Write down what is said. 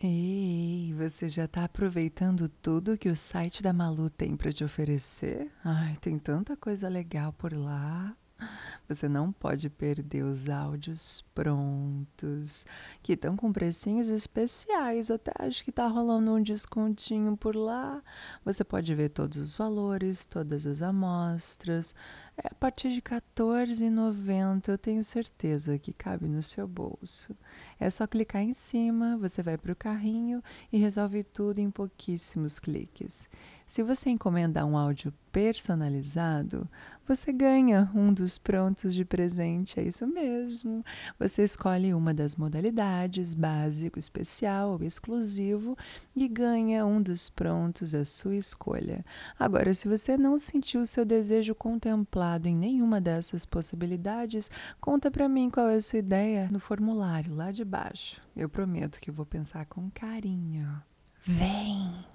Ei, você já está aproveitando tudo que o site da Malu tem para te oferecer? Ai, tem tanta coisa legal por lá. Você não pode perder os áudios prontos, que estão com precinhos especiais. Até acho que tá rolando um descontinho por lá. Você pode ver todos os valores, todas as amostras. É a partir de R$ 14,90. Eu tenho certeza que cabe no seu bolso. É só clicar em cima, você vai para o carrinho e resolve tudo em pouquíssimos cliques. Se você encomendar um áudio personalizado, você ganha um dos prontos de presente. É isso mesmo. Você escolhe uma das modalidades, básico, especial ou exclusivo, e ganha um dos prontos à sua escolha. Agora, se você não sentiu o seu desejo contemplado em nenhuma dessas possibilidades, conta para mim qual é a sua ideia no formulário lá de baixo. Eu prometo que vou pensar com carinho. Vem!